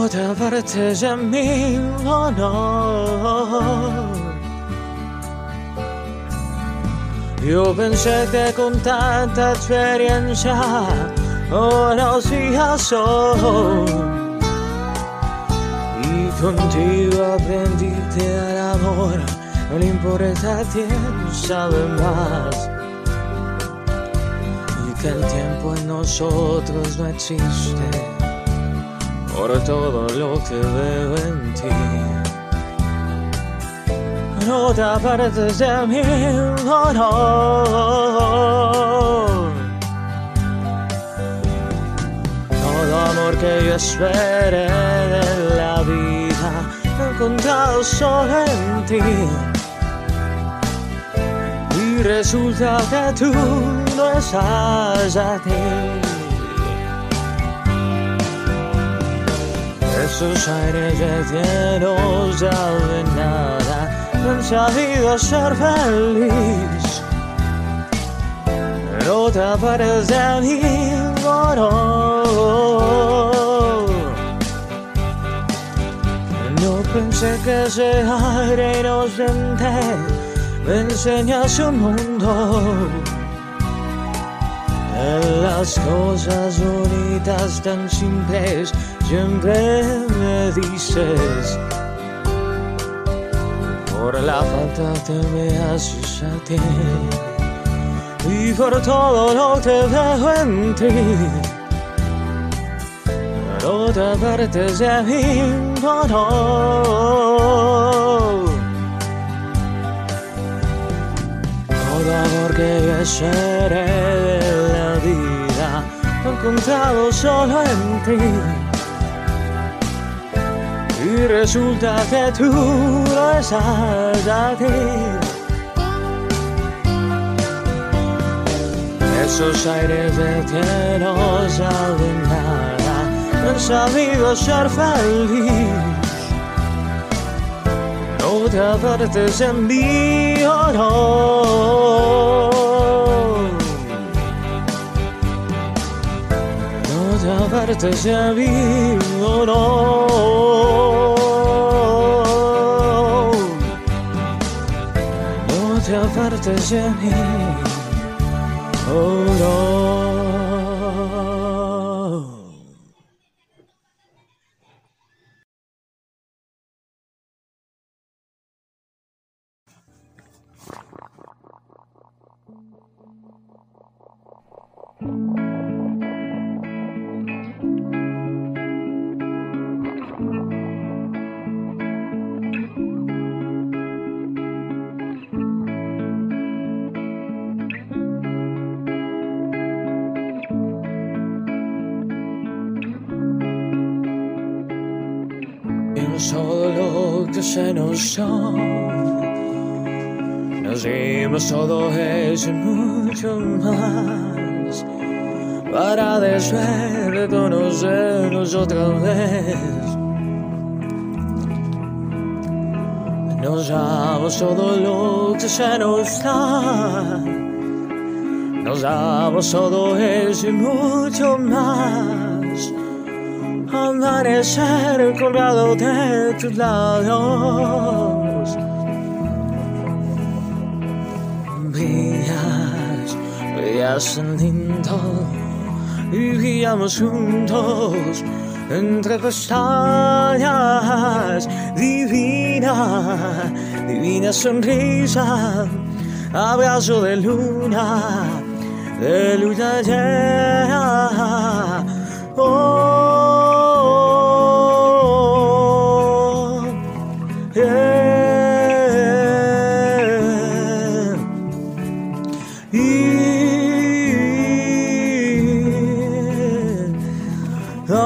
No te apartes de mí, oh no. Yo pensé que con tanta experiencia conocías soy. Y contigo aprendiste al amor, no le importa quién sabe más. Y que el tiempo en nosotros no existe por todo lo que veo en ti. No te apartes de mí, oh no. Todo amor que yo esperé de la vida, he encontrado solo en ti. Y resulta que tú no estás aquí. Esos aires llenos de nada no han ser feliz. No te apares de oh no. No pensé que ese aire inocente me enseñase un mundo. En las cosas bonitas tan simples siempre me dices. Por la falta que me haces a ti y por todo lo que veo en ti. Te apartes de mí no, no. todo amor que yo esperé encontrado solo en ti y resulta que tú no estás aquí. Esos aires de que no saben nada, no han sabido ser feliz. No te apartes de mí, oh no. No te apartes de mí, oh no. No te apartes de Vimos todo lo que se nos dio. Nos dimos todo eso mucho más. Para después de conocernos otra vez. Nos damos todo lo que se nos da. Nos damos todo eso mucho más amanecer colgado de tus labios. Brillas, brillas tan lindo y brillamos juntos entre pestañas. Divina, divina sonrisa, abrazo de luna, de luna llena. Oh, Nos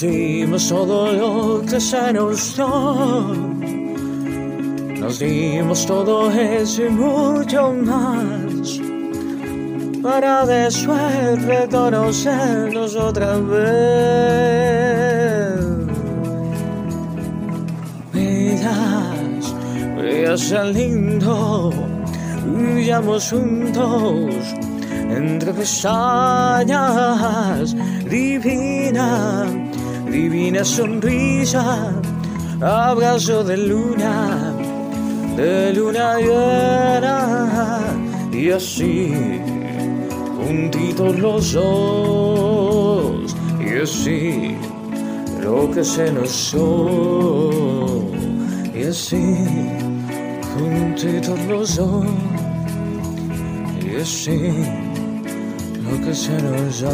dimos todo lo que se nos dio. Nos dimos todo eso y mucho más. Para después reconocernos otra vez. Tan lindo. Brillamos juntos entre pestañas, divina, divina sonrisa, abrazo de luna, de luna llena, y así, juntitos los dos, y así, lo que se nos dio, y así, juntitos los dos, y así lo que se nos.